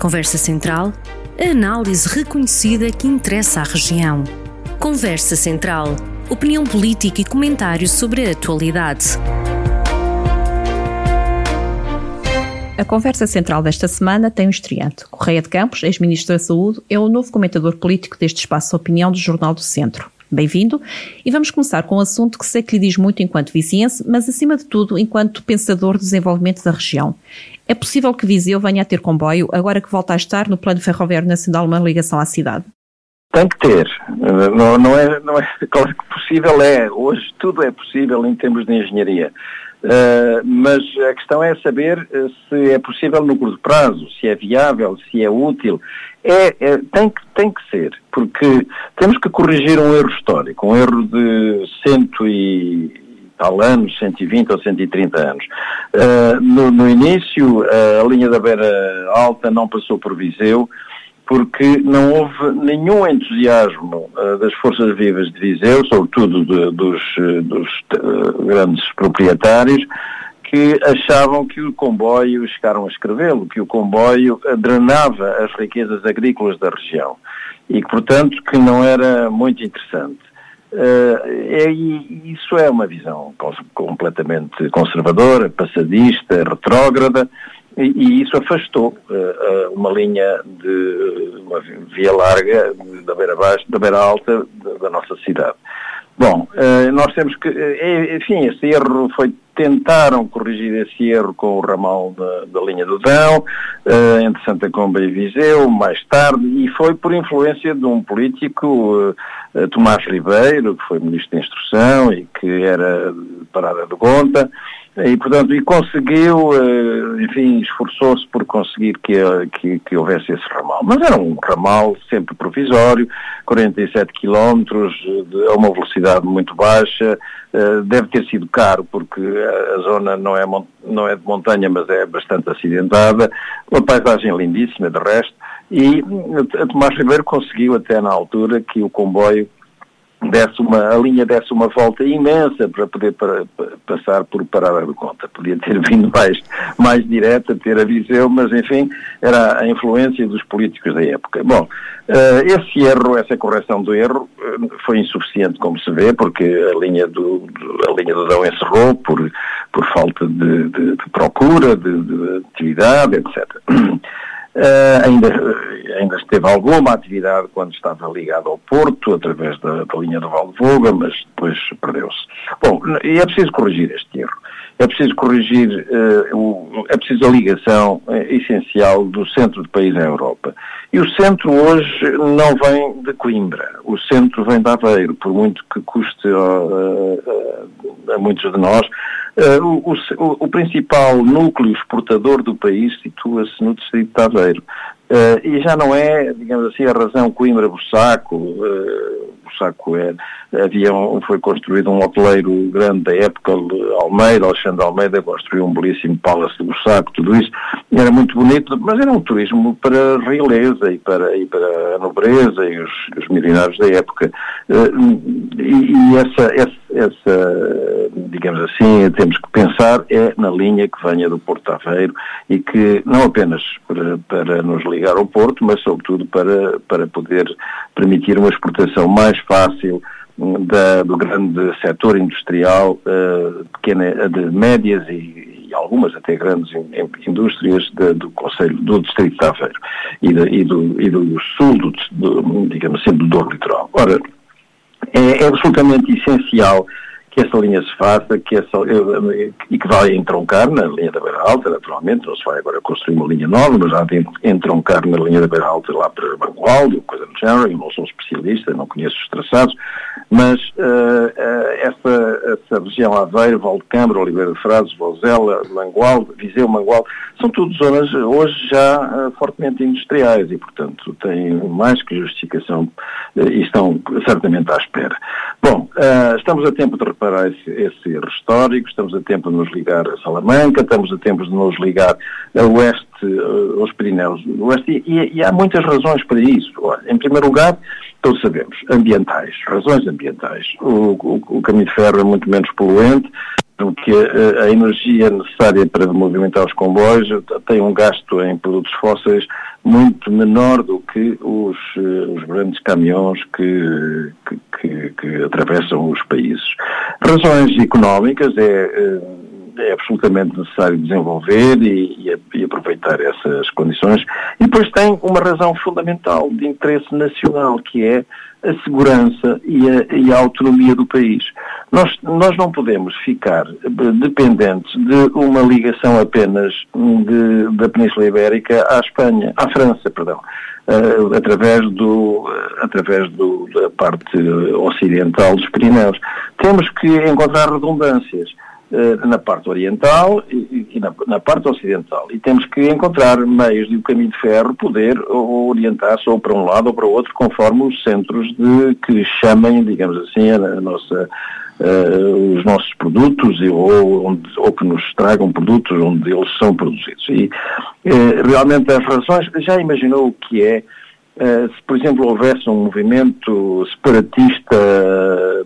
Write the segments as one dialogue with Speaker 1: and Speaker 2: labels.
Speaker 1: Conversa Central, a análise reconhecida que interessa à região. Conversa Central, opinião política e comentários sobre a atualidade.
Speaker 2: A conversa central desta semana tem um estreante. Correia de Campos, ex-ministro da Saúde, é o novo comentador político deste espaço de opinião do Jornal do Centro. Bem-vindo e vamos começar com um assunto que sei que lhe diz muito enquanto viziense, mas acima de tudo enquanto pensador do desenvolvimento da região. É possível que Viseu venha a ter comboio agora que volta a estar no Plano Ferroviário Nacional uma ligação à cidade?
Speaker 3: Tem que ter. Não, não, é, não é, claro que possível é. Hoje tudo é possível em termos de engenharia. Uh, mas a questão é saber uh, se é possível no curto prazo, se é viável, se é útil. É, é, tem, que, tem que ser, porque temos que corrigir um erro histórico, um erro de cento e tal anos, 120 ou 130 anos. Uh, no, no, início, uh, a linha da Beira Alta não passou por Viseu, porque não houve nenhum entusiasmo uh, das forças vivas de Viseu, sobretudo de, dos, dos grandes proprietários, que achavam que o comboio, chegaram a escrevê-lo, que o comboio drenava as riquezas agrícolas da região e que, portanto, que não era muito interessante. Uh, é, isso é uma visão completamente conservadora, passadista, retrógrada, e, e isso afastou uh, uma linha de uma via larga da beira baixa, da beira alta da, da nossa cidade. Bom, uh, nós temos que, enfim, esse erro foi, tentaram corrigir esse erro com o ramal da, da linha do Dão, entre Santa Comba e Viseu, mais tarde, e foi por influência de um político eh, Tomás Ribeiro, que foi Ministro da Instrução e que era parada de conta, e portanto, e conseguiu, eh, enfim, esforçou-se por conseguir que, que, que, houvesse esse ramal. Mas era um ramal sempre provisório, 47 quilómetros, a uma velocidade muito baixa, eh, deve ter sido caro porque a zona não é, não é de montanha, mas é bastante acidentada, uma paisagem lindíssima de resto, e a Tomás Ribeiro conseguiu até na altura que o comboio desse uma, a linha desse uma volta imensa para poder para, para passar por Parada do Conta. Podia ter vindo mais, mais direta, ter a mas enfim, era a influência dos políticos da época. Bom, uh, esse erro, essa correção do erro uh, foi insuficiente, como se vê, porque a linha do, a linha do Dão encerrou por, por falta de, de, de procura, de, de atividade, etc. Uh, ainda, ainda esteve alguma atividade quando estava ligado ao Porto, através da, da linha do Valdevoga, mas depois perdeu-se. Bom, e é preciso corrigir este erro. É preciso corrigir, uh, o, é preciso a ligação uh, essencial do centro do país à Europa. E o centro hoje não vem de Coimbra, o centro vem de Aveiro, por muito que custe a muitos de nós, o, o, o, principal núcleo exportador do país situa-se no distrito de Aveiro. Uh, e já não é, digamos assim, a razão Coimbra-Bussaco, uh, Bussaco é, havia um, foi construído um hoteleiro grande da época, Almeida, Alexandre Almeida construiu um belíssimo Palace de Bussaco, tudo isso, era muito bonito, mas era um turismo para a realeza e para, e para a nobreza e os, os milionários da época. Uh, e, e essa, essa, essa, digamos assim, temos que pensar é na linha que venha do Porto Aveiro e que não apenas para, para nos ligar ao Porto, mas sobretudo para, para poder permitir uma exportação mais fácil hum, da, do grande setor industrial, uh, pequena, de médias e, e, algumas até grandes indústrias de, do Conselho, do Distrito de Aveiro e, de, e, do, e do sul, do, do, digamos assim, do Douro Litoral. Ora, é, é absolutamente essencial que essa linha se faça que essa, e que vai entroncar na linha da Beira Alta, naturalmente, não se vai agora construir uma linha nova, mas já tem entroncar na linha da Beira Alta lá para Mangualde, coisa do género, eu não sou especialista, não conheço os traçados, mas uh, uh, essa, essa região Aveiro, Valdecambra, Oliveira de Frades, Vozela, Mangualde, Viseu, Mangualde, são tudo zonas hoje já uh, fortemente industriais e, portanto, têm mais que justificação e estão certamente à espera. Bom, estamos a tempo de para esse, esse erro histórico, estamos a tempo de nos ligar a Salamanca, estamos a tempo de nos ligar a oeste, eh, aos Pirineus do Oeste, e, e há muitas razões para isso. Em primeiro lugar, todos sabemos, ambientais, razões ambientais. O, o, o caminho de ferro é muito menos poluente, que a, energia necessária para movimentar os comboios tem um gasto em produtos fósseis muito menor do que os, os grandes caminhões que, que, que, que atravessam os países. Razões económicas é é absolutamente necessário desenvolver e, e, aproveitar essas condições. E depois tem uma razão fundamental de interesse nacional, que é a segurança e a, e a, autonomia do país. Nós, nós não podemos ficar dependentes de uma ligação apenas de, da Península Ibérica à Espanha, à França, perdão, uh, através, do, uh, através do, da parte ocidental dos Pirineus. Temos que encontrar redundâncias. Eh, na parte oriental e, na, na, parte ocidental. E temos que encontrar meios de o caminho de ferro poder orientar-se ou para um lado ou para o outro, conforme os centros de, que chamem, digamos assim, a, a nossa, uh, os nossos produtos ou, onde, ou que nos tragam produtos onde eles são produzidos. E uh, realmente as razões, já imaginou o que é se, por exemplo, houvesse um movimento separatista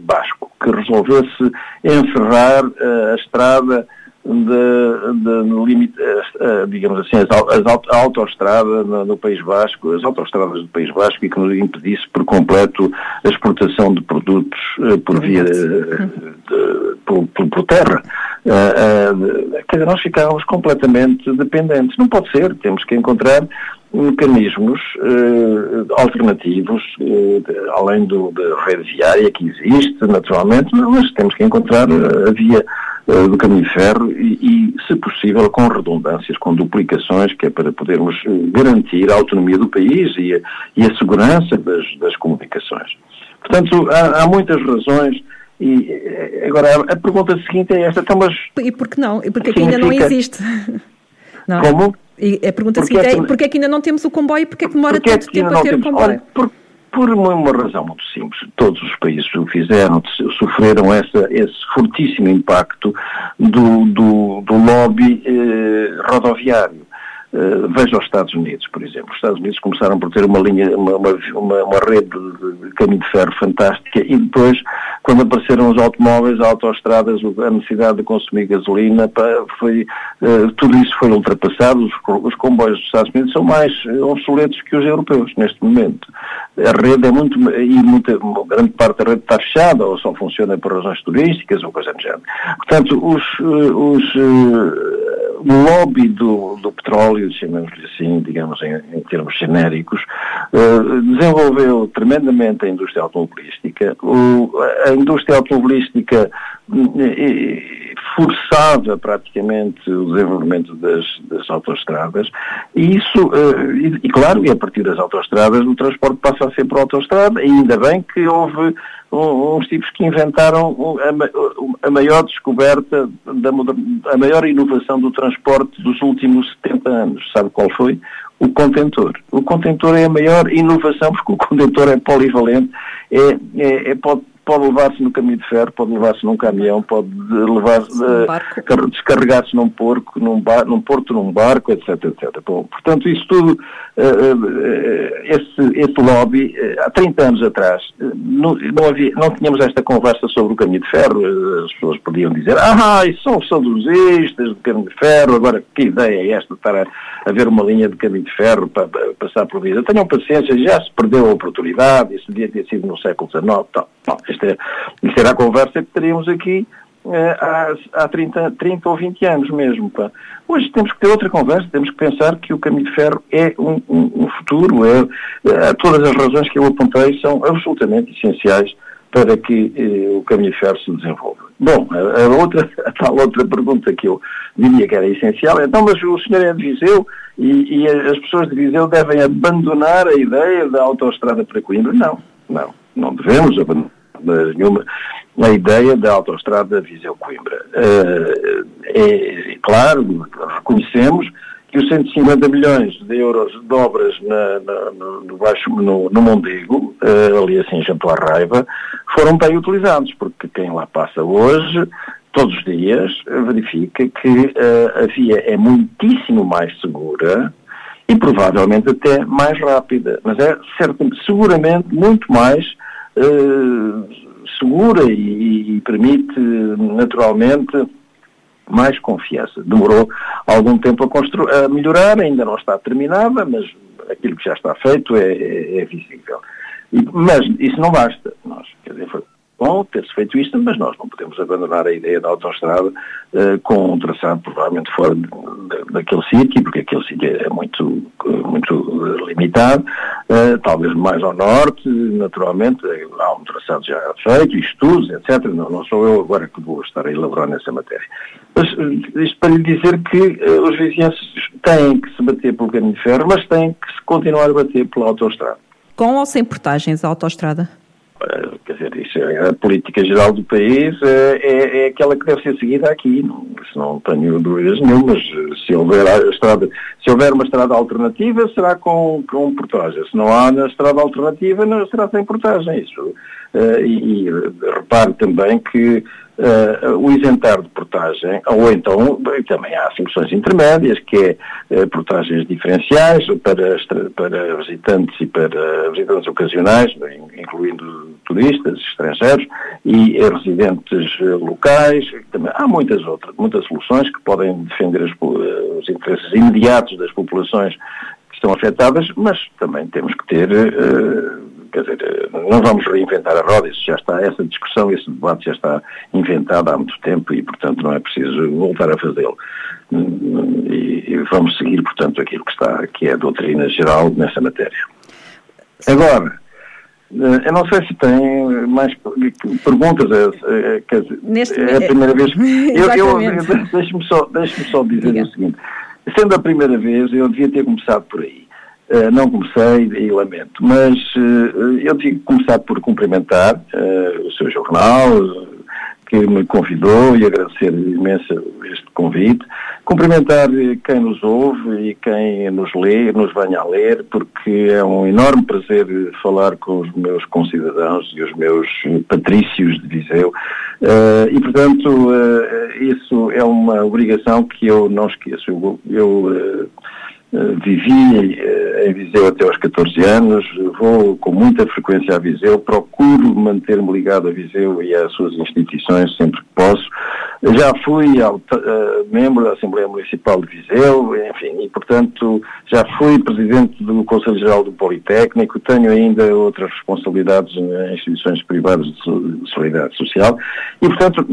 Speaker 3: basco que resolvesse encerrar uh, a estrada de, de limite, digamos assim, as, a autoestrada no, no, País Basco, as autoestradas do País Basco e que nos impedisse por completo a exportação de produtos por via de, por, por, terra. quer dizer, nós ficávamos completamente dependentes. Não pode ser, temos que encontrar mecanismos uh, alternativos, uh, além do, da rede viária que existe, naturalmente, mas temos que encontrar a via do caminho de ferro e, e, se possível, com redundâncias, com duplicações, que é para podermos garantir a autonomia do país e a, e a segurança das, das comunicações. Portanto, há, há muitas razões e agora a pergunta seguinte é esta, então mas...
Speaker 2: E por que não? E porque aqui ainda não existe?
Speaker 3: Não. É? Como?
Speaker 2: E a pergunta porque seguinte é, é porque é que ainda não temos o comboio e porque é que demora porque tanto é tempo a ter temos, o comboio? Olha,
Speaker 3: por, por uma, uma, razão muito simples. Todos os países o fizeram, sofreram essa, esse fortíssimo impacto do, do, do lobby eh, rodoviário. Uh, veja os Estados Unidos, por exemplo. Os Estados Unidos começaram por ter uma linha, uma, uma, uma rede de, caminho de ferro fantástica e depois, quando apareceram os automóveis, as autoestradas, a necessidade de consumir gasolina, foi, uh, tudo isso foi ultrapassado. Os, os, comboios dos Estados Unidos são mais obsoletos que os europeus neste momento. A rede é muito, e muita, grande parte da rede está fechada ou só funciona por razões turísticas ou coisa do género. Portanto, os, eh, os lobby do, do petróleo, chamemos-lhe assim, digamos em, em termos genéricos, uh, desenvolveu tremendamente a indústria automobilística. O, a indústria automobilística uh, forçava praticamente o desenvolvimento das, das autoestradas e isso, uh, e, e, claro, e a partir das autoestradas o transporte passa a ser por autoestrada e ainda bem que houve uns tipos que inventaram a, maior descoberta, da, a maior inovação do transporte dos últimos 70 anos. Sabe qual foi? O contentor. O contentor é a maior inovação porque o contentor é polivalente, é, é, é pode pode levar-se no caminho de ferro, pode levar-se num caminhão, pode levar-se, uh, descarregar-se num porco, num, bar, num porto, num barco, etc, etc. Bom, portanto, isso tudo, uh, uh, esse, esse lobby, há 30 anos atrás, não, não, havia, não tínhamos esta conversa sobre o caminho de ferro, as pessoas podiam dizer, ah, isso são saudosistas do caminho de ferro, agora que ideia é esta de estar a, a ver uma linha de caminho de ferro para, para passar por vida? Tenham paciência, já se perdeu a oportunidade, isso devia ter sido no século XIX, tal. Bom, isto, é, isto era a conversa que teríamos aqui eh, há, há 30, 30 ou 20 anos mesmo. Pá. Hoje temos que ter outra conversa, temos que pensar que o caminho de ferro é um, um, um futuro, é, é, todas as razões que eu apontei são absolutamente essenciais para que eh, o caminho de ferro se desenvolva. Bom, a, a, outra, a tal outra pergunta que eu diria que era essencial é, então, mas o senhor é de Viseu e, e as pessoas de Viseu devem abandonar a ideia da autoestrada para Coimbra? Não, não não devemos abandonar nenhuma a ideia da autoestrada Viseu-Coimbra. Uh, é, claro, reconhecemos que os 150 milhões de euros de obras na, na, no, baixo, no, no Mondego, uh, ali assim junto à Raiva, foram bem utilizados, porque quem lá passa hoje, todos os dias, verifica que uh, a via é muitíssimo mais segura, e provavelmente até mais rápida, mas é certamente, seguramente muito mais segura e, e, permite naturalmente mais confiança. Demorou algum tempo a, a melhorar, ainda não está terminada, mas aquilo que já está feito é, é, é visível. E, mas isso não basta. Nós, quer dizer, foi bom ter-se feito isto, mas nós não podemos abandonar a ideia da autoestrada uh, com um traçado provavelmente fora de, de, daquele sítio, porque aquele sítio é muito, muito limitado, uh, talvez mais ao norte, naturalmente, há um traçado já feito, estudos, etc. Não, não sou eu agora que vou estar a elaborar nessa matéria. Mas uh, isto para lhe dizer que os vizinhos têm que se bater pelo caminho de ferro, mas têm que se continuar a bater pela autoestrada.
Speaker 2: Com ou sem portagens a autoestrada?
Speaker 3: Quer dizer, isso é a política geral do país é, é, é, aquela que deve ser seguida aqui, não, não tenho dúvidas nenhumas. Se houver, a estrada, se houver uma estrada alternativa, será com, com portagem. Se não há na estrada alternativa, não será sem portagem. Isso. Uh, e, e repare também que uh, o isentar de portagem, ou então também há soluções intermédias, que é uh, portagens diferenciais para, para visitantes e para visitantes ocasionais, incluindo turistas, estrangeiros e residentes eh, locais. Também há muitas outras, muitas soluções que podem defender as, os interesses imediatos das populações estão afetadas, mas também temos que ter uh, Quer dizer, não vamos reinventar a roda, isso já está, essa discussão, esse debate já está inventado há muito tempo e, portanto, não é preciso voltar a fazê-lo. E, vamos seguir, portanto, aquilo que está, que é a doutrina geral nessa matéria. Agora, eu não sei se tem mais perguntas, é, é a primeira vez. eu, eu, Deixe-me só, deixe só dizer Diga. o seguinte, sendo a primeira vez, eu devia ter começado por aí. Uh, não comecei e lamento, mas uh, eu tive que começar por cumprimentar uh, o seu jornal, que me convidou e agradecer imenso este convite. Cumprimentar quem nos ouve e quem nos lê, nos venha a ler, porque é um enorme prazer falar com os meus concidadãos e os meus patrícios de Viseu. E, portanto, isso é uma obrigação que eu não esqueço. Eu, eu eh, vivi em Viseu até aos 14 anos, vou com muita frequência a Viseu, procuro manter-me ligado a Viseu e às suas instituições sempre que posso. Já fui uh, membro da Assembleia Municipal de Viseu, enfim, e portanto já fui presidente do Conselho Geral do Politécnico, tenho ainda outras responsabilidades em instituições privadas de solidariedade social e portanto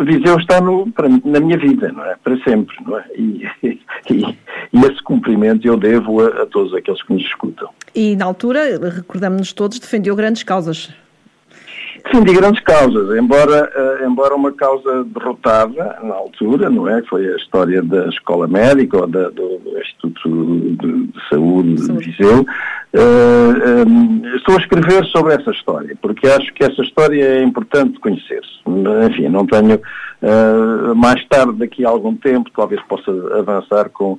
Speaker 3: Viseu está no, na minha vida, não é? Para sempre, não é? E, e, e esse cumprimento eu devo a, a todos aqueles que nos escutam.
Speaker 2: E na altura, recordamos-nos todos, defendeu grandes causas.
Speaker 3: Defendi grandes causas, embora, uh, embora uma causa derrotada na altura, não é? Foi a história da Escola Médica ou da, do, do, Instituto de, de Saúde de Viseu. Uh, eh, um, eh, estou a escrever sobre essa história, porque acho que essa história é importante conhecer-se. Enfim, não tenho. Uh, mais tarde, daqui a algum tempo, talvez possa avançar com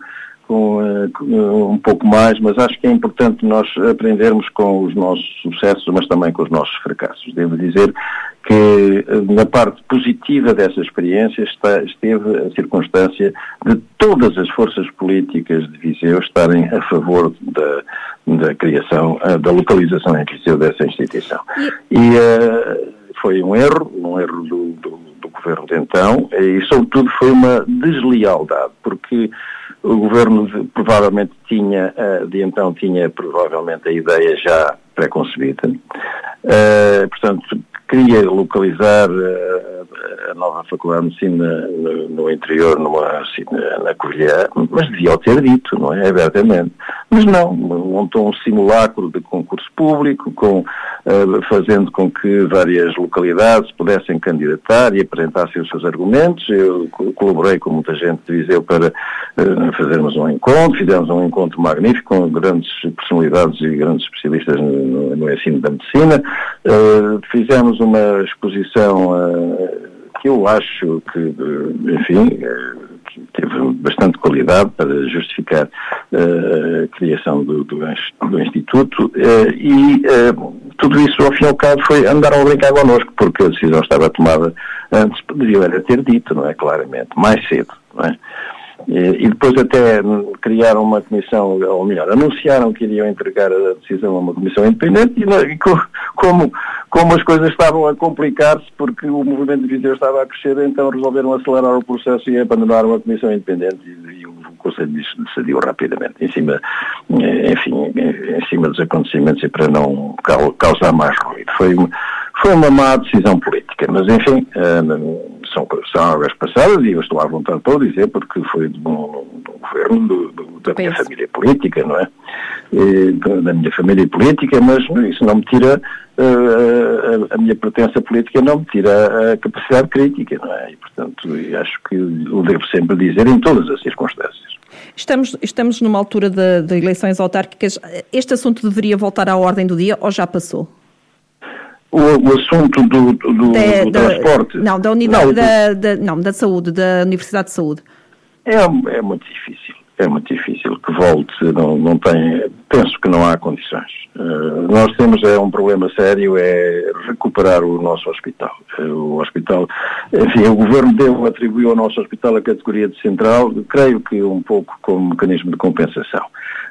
Speaker 3: com, uh, um pouco mais, mas acho que é importante nós aprendermos com os nossos sucessos, mas também com os nossos fracassos. Devo dizer que uh, na parte positiva dessa experiência está, esteve a circunstância de todas as forças políticas de Viseu estarem a favor da, da criação, uh, da localização em Viseu dessa instituição. E foi um erro, um erro do, do, do governo de então, e sobretudo foi uma deslealdade, porque o governo provavelmente tinha, eh, de então tinha provavelmente a ideia já pré-concebida. Uh, portanto, queria localizar uh, a nova Faculdade de Medicina no, no interior, numa, assim, na Covilhã, mas devia o ter dito, não é? Abertamente. Mas não, montou um simulacro de concurso público, com, uh, fazendo com que várias localidades pudessem candidatar e apresentassem os seus argumentos. Eu colaborei com muita gente de Viseu para uh, fazermos um encontro, fizemos um encontro magnífico com grandes personalidades e grandes especialistas no, no ensino da medicina. Uh, fizemos uma exposição que eu acho que, enfim, que teve bastante qualidade para justificar a criação do, do, do Instituto e tudo isso, ao fim e ao cabo, foi andar a brincar connosco, porque a decisão estava tomada antes, deviam era ter dito, não é? Claramente, mais cedo, não é? E depois até criaram uma comissão, ou melhor, anunciaram que iriam entregar a decisão a uma comissão independente e como, como as coisas estavam a complicar-se porque o movimento de Viseu estava a crescer, então resolveram acelerar o processo e abandonaram a comissão independente e, e o Conselho decidiu rapidamente, em cima, enfim, em cima dos acontecimentos e para não causar mais ruído. Foi, foi uma má decisão política, mas enfim, são, são águas passadas e eu estou à vontade para dizer porque foi de um, de um governo do, do, da minha família política, não é? E, da minha família política, mas isso não me tira uh, a, a, minha pertença política não me tira a capacidade crítica, não é? E, portanto, acho que o devo sempre dizer em todas as circunstâncias.
Speaker 2: Estamos, estamos numa altura de, de eleições autárquicas. Este assunto deveria voltar à ordem do dia ou já passou?
Speaker 3: O, o, assunto do, do, do,
Speaker 2: da,
Speaker 3: do transporte?
Speaker 2: Não, da unidade, não, da, da, não, da saúde, da Universidade de Saúde.
Speaker 3: É, é muito difícil é muito difícil que volte, não, não tem, penso que não há condições. Uh, nós temos é um problema sério, é recuperar o nosso hospital. Uh, o hospital, enfim, o Governo deu, atribuiu ao nosso hospital a categoria de central, creio que um pouco como mecanismo de compensação.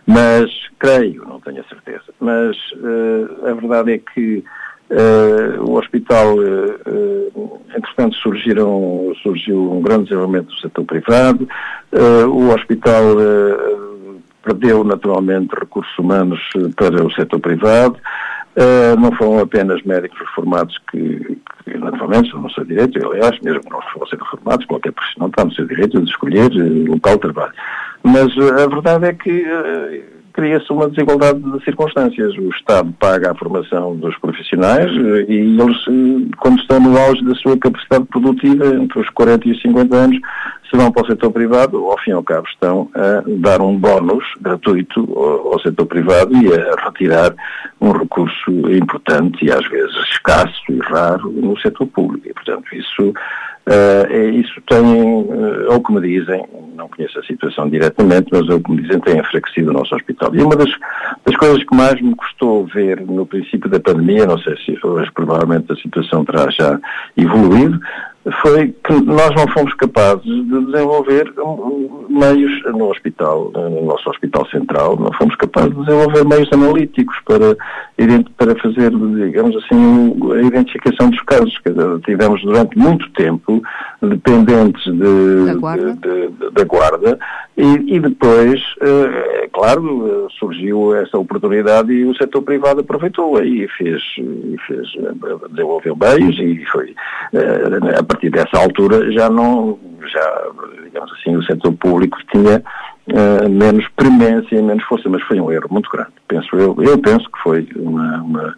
Speaker 3: Mas, creio, não tenho a certeza, mas uh, a verdade é que Uh, o hospital, uh, entretanto, surgiram, surgiu um grande desenvolvimento do setor privado, uh, o hospital perdeu naturalmente recursos humanos para o setor privado, não foram apenas médicos reformados que, que naturalmente estão no seu direito, aliás, mesmo que não fossem reformados, qualquer profissional está no seu direito de escolher local de trabalho. Mas a verdade é que cria-se uma desigualdade de circunstâncias. O Estado paga a formação dos profissionais eh, e eles, eh, quando estão no auge da sua capacidade produtiva, entre os 40 e os 50 anos, se vão para o setor privado, ao fim e ao cabo estão a dar um bónus gratuito ao, setor privado e a retirar um recurso importante e às vezes escasso e raro no setor público. E, portanto, isso Uh, isso tem, uh, ou como dizem, não conheço a situação diretamente, mas ou como dizem, tem enfraquecido o nosso hospital. E uma das, das coisas que mais me custou ver no princípio da pandemia, não sei se hoje provavelmente a situação terá já evoluído, foi que nós não fomos capazes de desenvolver meios no hospital, no nosso hospital central, não fomos capazes de desenvolver meios analíticos para, para fazer, digamos assim, a identificação dos casos. Tivemos durante muito tempo dependentes de, da guarda, de, de, da guarda e, e, depois, é claro, surgiu essa oportunidade e o setor privado aproveitou e fez, fez desenvolveu meios e foi eh, a partir dessa altura já não, já, digamos assim, o setor público tinha uh, menos premência e menos força, mas foi um erro muito grande, penso eu. Eu penso que foi uma, uma,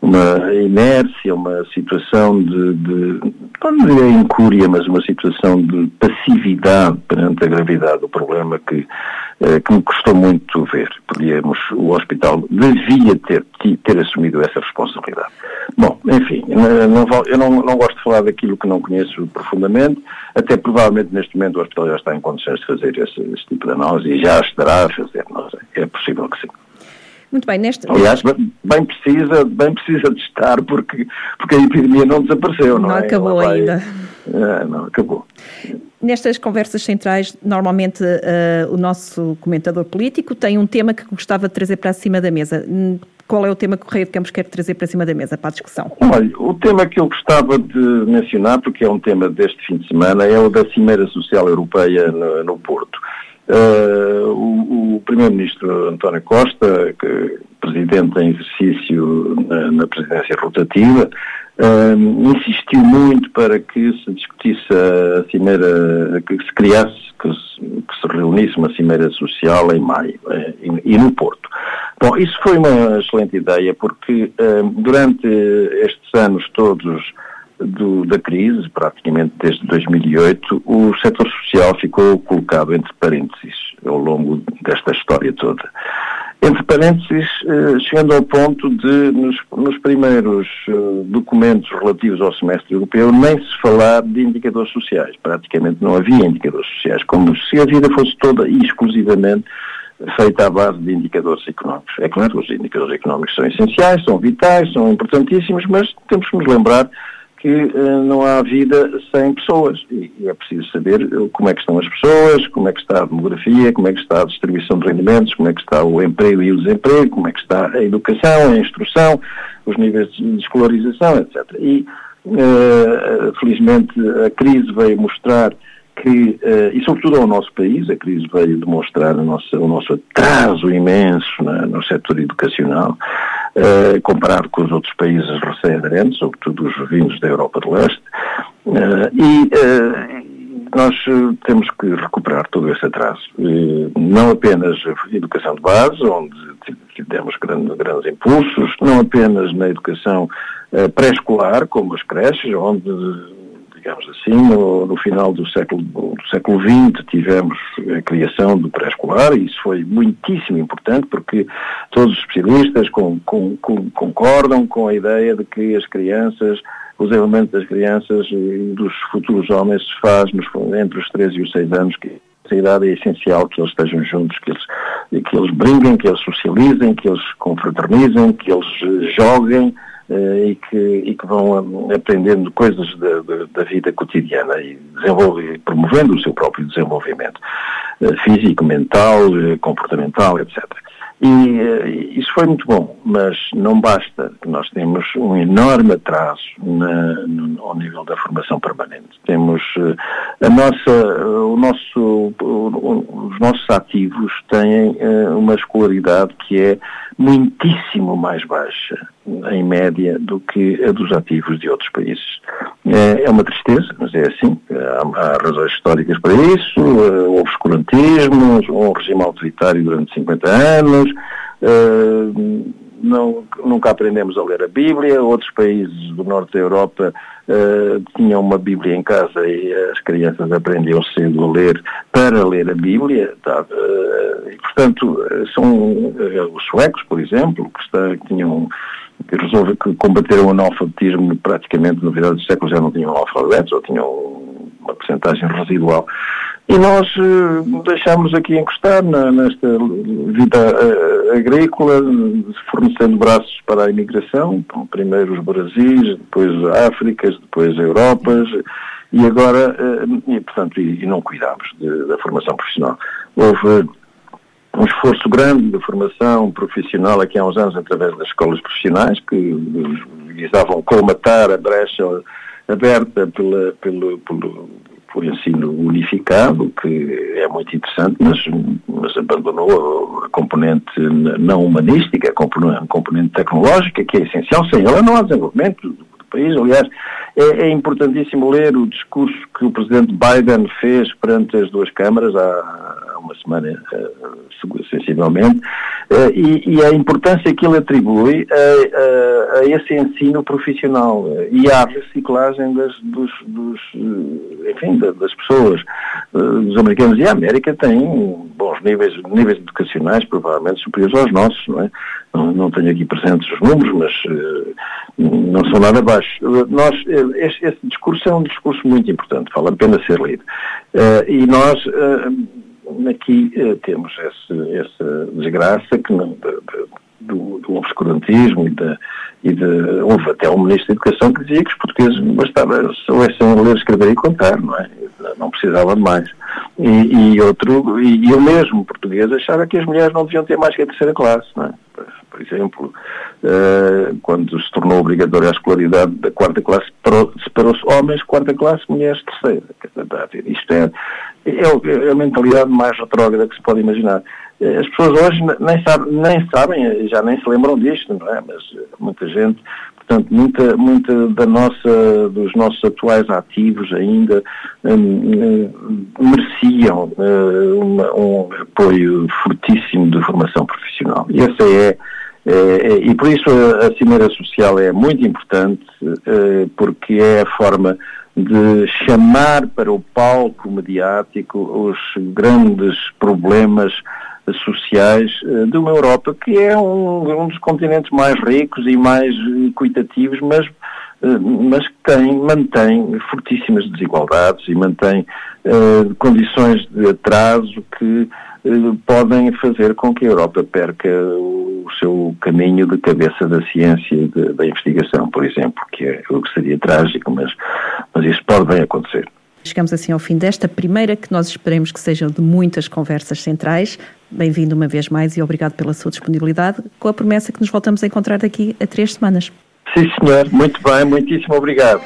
Speaker 3: uma inércia, uma situação de, de, não diria incúria, mas uma situação de passividade perante a gravidade do problema que, uh, que me custou muito ver. Podíamos, o hospital devia ter, ter assumido essa responsabilidade. Bom, enfim, não, eu não, não, gosto de falar daquilo que não conheço profundamente, até provavelmente neste momento o hospital já está em condições de fazer esse, esse tipo de análise e já estará a fazer, não sei, é possível que sim.
Speaker 2: Muito bem, neste...
Speaker 3: Aliás, bem precisa, bem precisa de estar porque, porque a epidemia não desapareceu, não,
Speaker 2: não
Speaker 3: é?
Speaker 2: acabou vai... ainda.
Speaker 3: É, não, acabou.
Speaker 2: Nestas conversas centrais, normalmente uh, o nosso comentador político tem um tema que gostava de trazer para cima da mesa qual é o tema que o Correio de Campos quer trazer para cima da mesa para a discussão?
Speaker 3: Olha, o tema que eu gostava de mencionar, porque é um tema deste fim de semana, é o da Cimeira Social Europeia no, no Porto. Uh, o, o Primeiro-Ministro António Costa, que, presidente em exercício na, na presidência rotativa, insistiu muito para que se discutisse a cimeira, que se criasse, que se, que se reunisse uma cimeira social em maio e, e, no Porto. Bom, isso foi uma excelente ideia porque durante estes anos todos do, da crise, praticamente desde 2008, o setor social ficou colocado entre parênteses ao longo desta história toda entre parênteses, eh, chegando ao ponto de, nos, nos primeiros eh, documentos relativos ao semestre europeu, nem se falar de indicadores sociais. Praticamente não havia indicadores sociais, como se a vida fosse toda e exclusivamente feita à base de indicadores económicos. É claro, os indicadores económicos são essenciais, são vitais, são importantíssimos, mas temos que nos lembrar que uh, não há vida sem pessoas e, e, é preciso saber eh, como é que estão as pessoas, como é que está a demografia, como é que está a distribuição de rendimentos, como é que está o emprego e o desemprego, como é que está a educação, a instrução, os níveis de escolarização, etc. E uh, felizmente a crise veio mostrar que, uh, e sobretudo ao nosso país, a crise veio demonstrar o nosso, o nosso atraso imenso no setor educacional, uh, comparado com os outros países recém-aderentes, sobretudo os vindos da Europa do Leste, uh, e nós temos que recuperar todo esse atraso. Não apenas a educação de base, onde demos grandes, grandes impulsos, não apenas na educação pré-escolar, como as creches, onde digamos assim, no, no final do século, do século XX tivemos a criação do pré-escolar e isso foi muitíssimo importante porque todos os especialistas com, com, com, concordam com a ideia de que as crianças, os elementos das crianças e dos futuros homens se faz entre os 3 e os 6 anos, que essa idade é essencial que eles estejam juntos, que eles, que eles brinquem, que eles socializem, que eles confraternizem, que eles joguem, e, que, e que vão aprendendo coisas da, da, da vida cotidiana e promovendo o seu próprio desenvolvimento uh, físico, mental, uh, comportamental, etc. E isso foi muito bom, mas não basta. Nós temos um enorme atraso na, no, ao nível da formação permanente. Temos a nossa, o nosso, os nossos ativos têm uma escolaridade que é muitíssimo mais baixa, em média, do que a dos ativos de outros países. É, é uma tristeza, mas é assim. Há, razões históricas para isso. Uh, houve escurantismo, um regime autoritário durante 50 anos. Uh, não, nunca aprendemos a ler a Bíblia, outros países do norte da Europa uh, tinham uma Bíblia em casa e as crianças aprendiam cedo a ler para ler a Bíblia, tá? uh, e, portanto, são uh, os suecos, por exemplo, que, está, que tinham que resolve que combateram o analfabetismo praticamente no final do século já não tinham alfabetos ou tinham uma porcentagem residual. E nós uh, deixamos aqui encostar na, nesta vida uh, agrícola, fornecendo braços para a imigração, primeiro os Brasis, depois Áfricas, depois Europas, e agora, uh, e, portanto, e, e não cuidamos de, da formação profissional. Houve um esforço grande de formação profissional aqui há uns anos através das escolas profissionais que visavam colmatar a brecha aberta pela, pelo, pelo por ensino unificado, que é muito interessante, mas, mas abandonou a componente não humanística, a componente tecnológica, que é essencial. Sem ela não há desenvolvimento do país. Aliás, é, é, importantíssimo ler o discurso que o presidente Biden fez perante as duas câmaras há, uma semana, uh, sensivelmente, uh, e, e, a importância que ele atribui a, a, a esse ensino profissional e à reciclagem das, dos, dos enfim, das pessoas. os americanos e a América têm bons níveis, níveis educacionais provavelmente superiores aos nossos, não é? Não, não tenho aqui presentes os números, mas não são nada baixos. Nós, este, este, discurso é um discurso muito importante, vale a pena ser lido. e nós aqui uh, temos esse, essa desgraça que não, de, de, do, do, obscurantismo e, de, e de, houve até um ministro da Educação que dizia que os portugueses bastava soubessem ler, escrever e contar, não é? Não precisava de mais. E, e outro, e, e eu mesmo, português, achava que as mulheres não deviam ter mais que a terceira classe, não é? Por exemplo, uh, quando se tornou obrigatória a escolaridade da quarta classe, separou-se homens, quarta classe, mulheres, terceira. Isto é, é, a mentalidade mais retrógrada que se pode imaginar. Eh, as pessoas hoje nem, sabe, nem sabem, já nem se lembram disto, não é? Mas eh, muita gente, portanto, muita, muita da nossa, dos nossos atuais ativos ainda mereciam um apoio fortíssimo de formação profissional. E essa é, é, e por isso a, Cimeira Social é muito importante, porque é a forma de chamar para o palco mediático os grandes problemas sociais eh, de uma Europa que é um, um dos continentes mais ricos e mais equitativos, mas, eh, mas que tem, mantém fortíssimas desigualdades e mantém uh, condições de atraso que uh, podem fazer com que a Europa perca o seu caminho de cabeça da ciência e de, da investigação, por exemplo, que é o que seria trágico, mas, mas isso pode bem acontecer.
Speaker 2: Chegamos assim ao fim desta primeira, que nós esperemos que sejam de muitas conversas centrais. Bem-vindo uma vez mais e obrigado pela sua disponibilidade, com a promessa que nos voltamos a encontrar daqui a três semanas.
Speaker 3: Sim, senhor. Muito bem. Muitíssimo obrigado.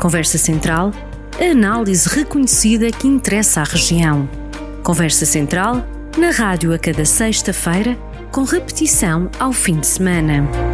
Speaker 1: Conversa Central, a análise reconhecida que interessa à região. Conversa Central, na rádio a cada sexta-feira, com repetição ao fim de semana.